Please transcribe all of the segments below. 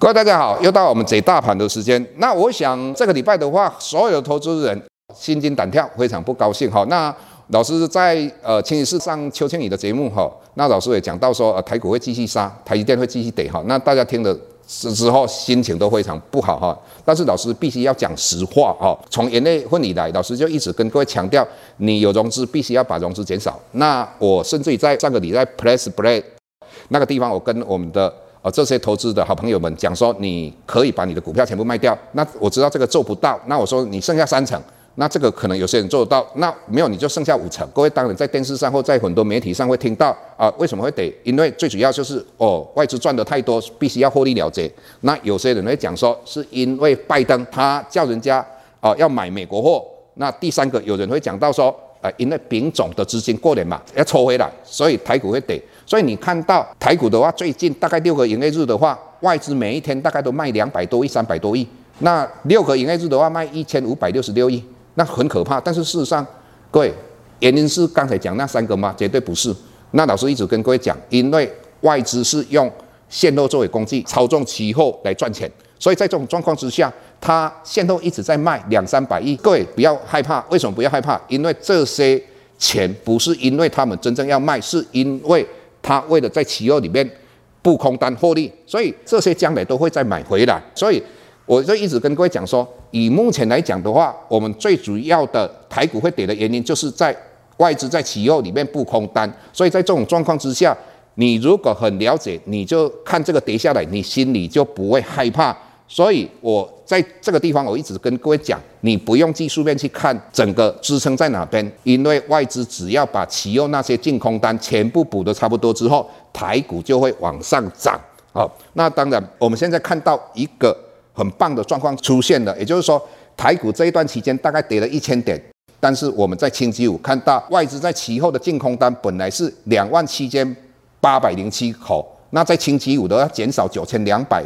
各位大家好，又到我们解大盘的时间。那我想这个礼拜的话，所有的投资人心惊胆跳，非常不高兴哈。那老师在呃星期四上邱清宇的节目哈，那老师也讲到说，呃台股会继续杀，台积电会继续跌哈。那大家听了之之后心情都非常不好哈。但是老师必须要讲实话哈。从元月份以来，老师就一直跟各位强调，你有融资必须要把融资减少。那我甚至于在上个礼拜 Press Play 那个地方，我跟我们的呃这些投资的好朋友们讲说，你可以把你的股票全部卖掉。那我知道这个做不到，那我说你剩下三成。那这个可能有些人做得到，那没有你就剩下五成。各位当然在电视上或在很多媒体上会听到啊，为什么会得？因为最主要就是哦，外资赚得太多，必须要获利了结。那有些人会讲说，是因为拜登他叫人家啊要买美国货。那第三个有人会讲到说，啊，因为丙种的资金过年嘛要抽回来，所以台股会跌。所以你看到台股的话，最近大概六个营业日的话，外资每一天大概都卖两百多亿、三百多亿。那六个营业日的话，卖一千五百六十六亿。那很可怕，但是事实上，各位，原因是刚才讲那三个吗？绝对不是。那老师一直跟各位讲，因为外资是用现货作为工具，操纵期货来赚钱，所以在这种状况之下，他现货一直在卖两三百亿。各位不要害怕，为什么不要害怕？因为这些钱不是因为他们真正要卖，是因为他为了在期货里面布空单获利，所以这些将来都会再买回来。所以我就一直跟各位讲说。以目前来讲的话，我们最主要的台股会跌的原因，就是在外资在期货里面布空单，所以在这种状况之下，你如果很了解，你就看这个跌下来，你心里就不会害怕。所以我在这个地方，我一直跟各位讲，你不用技术面去看整个支撑在哪边，因为外资只要把期后那些净空单全部补得差不多之后，台股就会往上涨。好，那当然我们现在看到一个。很棒的状况出现了，也就是说，台股这一段期间大概跌了一千点，但是我们在星期五看到外资在其后的净空单本来是两万七千八百零七口，那在星期五都要减少九千两百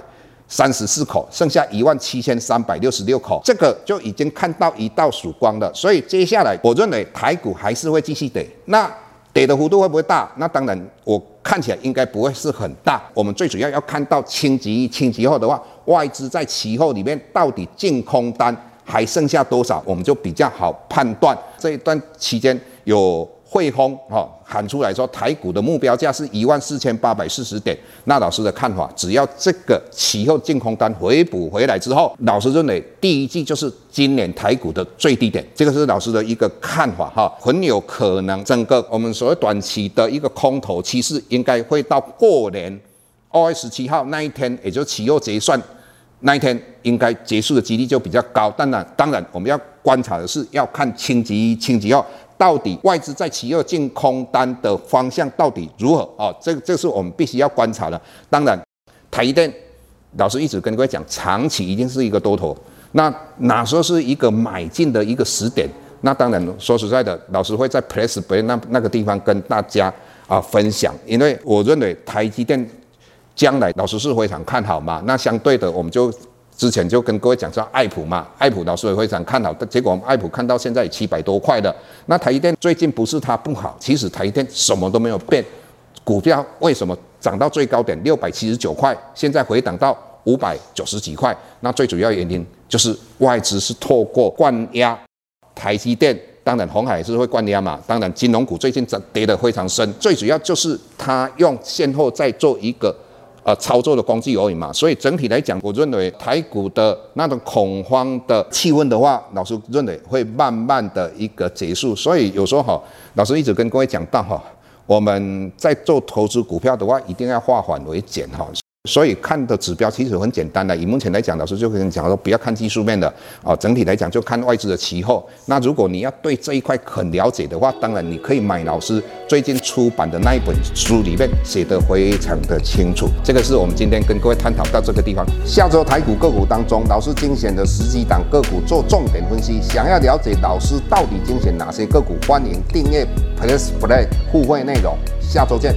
三十四口，剩下一万七千三百六十六口，这个就已经看到一道曙光了。所以接下来我认为台股还是会继续跌，那跌的幅度会不会大？那当然我。看起来应该不会是很大。我们最主要要看到清期、清期后的话，外资在期后里面到底净空单还剩下多少，我们就比较好判断。这一段期间有。汇丰哈喊出来说，台股的目标价是一万四千八百四十点。那老师的看法，只要这个期后净空单回补回来之后，老师认为第一季就是今年台股的最低点。这个是老师的一个看法哈，很有可能整个我们所谓短期的一个空头趋势，应该会到过年二月十七号那一天，也就是期后结算那一天，应该结束的几率就比较高。当然，当然我们要观察的是要看清期、清期后。到底外资在期二净空单的方向到底如何啊、哦？这这是我们必须要观察的。当然，台积电老师一直跟各位讲，长期一定是一个多头。那哪时候是一个买进的一个时点？那当然说实在的，老师会在 Press Play 那那个地方跟大家啊分享，因为我认为台积电将来老师是非常看好嘛。那相对的，我们就。之前就跟各位讲说爱普嘛，爱普老师也非常看好，但结果我们爱普看到现在七百多块的。那台积电最近不是它不好，其实台积电什么都没有变，股票为什么涨到最高点六百七十九块，现在回档到五百九十几块？那最主要原因就是外资是透过灌压台积电，当然红海也是会灌压嘛，当然金融股最近涨跌得非常深，最主要就是它用现货在做一个。呃，操作的工具而已嘛，所以整体来讲，我认为台股的那种恐慌的气氛的话，老师认为会慢慢的一个结束。所以有时候哈，老师一直跟各位讲到哈，我们在做投资股票的话，一定要化繁为简哈。所以看的指标其实很简单的，以目前来讲，老师就跟你讲说，不要看技术面的啊，整体来讲就看外资的期货。那如果你要对这一块很了解的话，当然你可以买老师最近出版的那一本书，里面写得非常的清楚。这个是我们今天跟各位探讨到这个地方。下周台股个股当中，老师精选的十几档个股做重点分析。想要了解老师到底精选哪些个股，欢迎订阅 Plus Play 互惠内容。下周见。